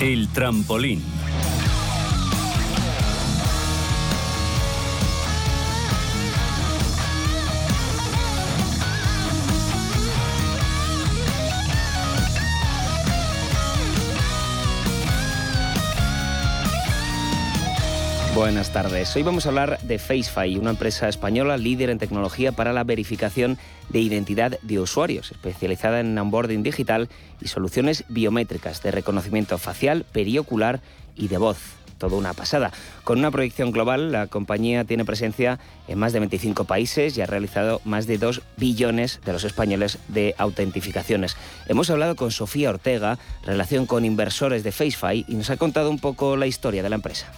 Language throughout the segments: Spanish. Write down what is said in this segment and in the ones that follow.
El trampolín. Buenas tardes. Hoy vamos a hablar de FaceFi, una empresa española líder en tecnología para la verificación de identidad de usuarios, especializada en onboarding digital y soluciones biométricas de reconocimiento facial, periocular y de voz. Todo una pasada. Con una proyección global, la compañía tiene presencia en más de 25 países y ha realizado más de 2 billones de los españoles de autentificaciones. Hemos hablado con Sofía Ortega, relación con inversores de FaceFi, y nos ha contado un poco la historia de la empresa.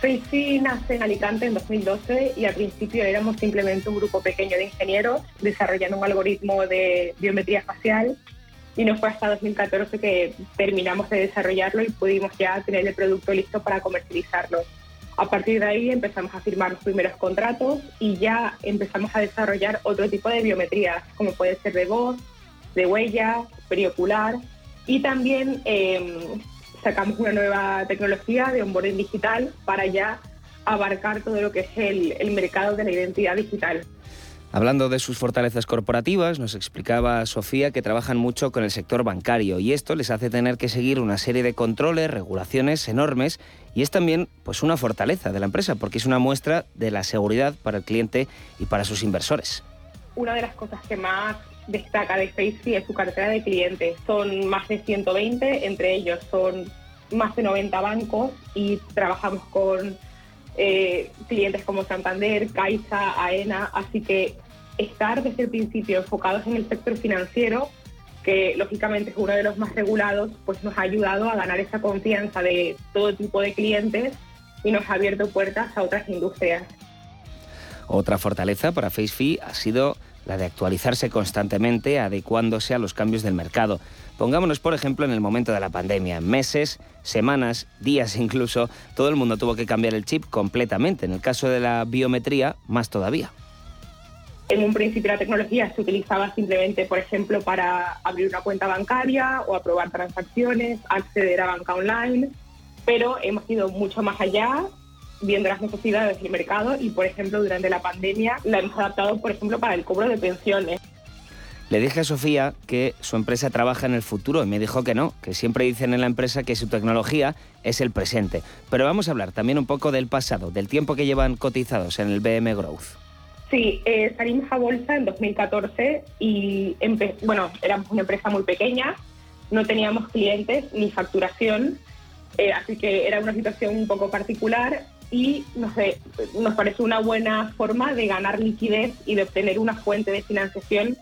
FaceFi nace en Alicante en 2012 y al principio éramos simplemente un grupo pequeño de ingenieros desarrollando un algoritmo de biometría facial y no fue hasta 2014 que terminamos de desarrollarlo y pudimos ya tener el producto listo para comercializarlo. A partir de ahí empezamos a firmar los primeros contratos y ya empezamos a desarrollar otro tipo de biometrías, como puede ser de voz, de huella, periocular y también eh, sacamos una nueva tecnología de onboarding digital para ya abarcar todo lo que es el, mercado de la identidad digital. Hablando de sus fortalezas corporativas, nos explicaba Sofía que trabajan mucho con el sector bancario y esto les hace tener que seguir una serie de controles, regulaciones enormes y es también pues una fortaleza de la empresa porque es una muestra de la seguridad para el cliente y para sus inversores. Una de las cosas que más destaca de Facebook es su cartera de clientes. Son más de 120, entre ellos son más de 90 bancos y trabajamos con eh, clientes como Santander, Caixa, AENA, así que estar desde el principio enfocados en el sector financiero, que lógicamente es uno de los más regulados, pues nos ha ayudado a ganar esa confianza de todo tipo de clientes y nos ha abierto puertas a otras industrias. Otra fortaleza para FaceFi ha sido la de actualizarse constantemente adecuándose a los cambios del mercado. Pongámonos, por ejemplo, en el momento de la pandemia. Meses, semanas, días incluso, todo el mundo tuvo que cambiar el chip completamente. En el caso de la biometría, más todavía. En un principio la tecnología se utilizaba simplemente, por ejemplo, para abrir una cuenta bancaria o aprobar transacciones, acceder a banca online, pero hemos ido mucho más allá viendo las necesidades del mercado y, por ejemplo, durante la pandemia la hemos adaptado, por ejemplo, para el cobro de pensiones. Le dije a Sofía que su empresa trabaja en el futuro y me dijo que no, que siempre dicen en la empresa que su tecnología es el presente. Pero vamos a hablar también un poco del pasado, del tiempo que llevan cotizados en el BM Growth. Sí, eh, salimos a bolsa en 2014 y bueno, éramos una empresa muy pequeña, no teníamos clientes ni facturación, eh, así que era una situación un poco particular y no sé, nos parece una buena forma de ganar liquidez y de obtener una fuente de financiación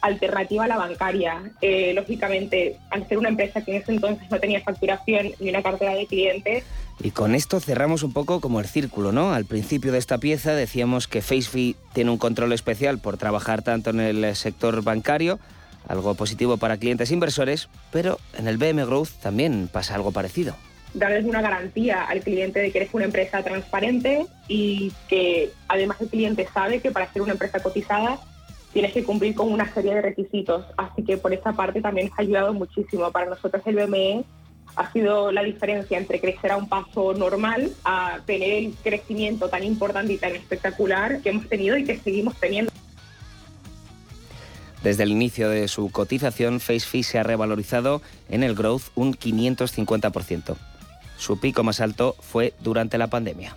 alternativa a la bancaria. Eh, lógicamente, al ser una empresa que en ese entonces no tenía facturación ni una cartera de clientes. Y con esto cerramos un poco como el círculo, ¿no? Al principio de esta pieza decíamos que FaceFi tiene un control especial por trabajar tanto en el sector bancario, algo positivo para clientes inversores, pero en el BM Growth también pasa algo parecido darles una garantía al cliente de que eres una empresa transparente y que además el cliente sabe que para ser una empresa cotizada tienes que cumplir con una serie de requisitos. Así que por esa parte también nos ha ayudado muchísimo. Para nosotros el BME ha sido la diferencia entre crecer a un paso normal a tener el crecimiento tan importante y tan espectacular que hemos tenido y que seguimos teniendo. Desde el inicio de su cotización, FaceFi se ha revalorizado en el growth un 550%. Su pico más alto fue durante la pandemia.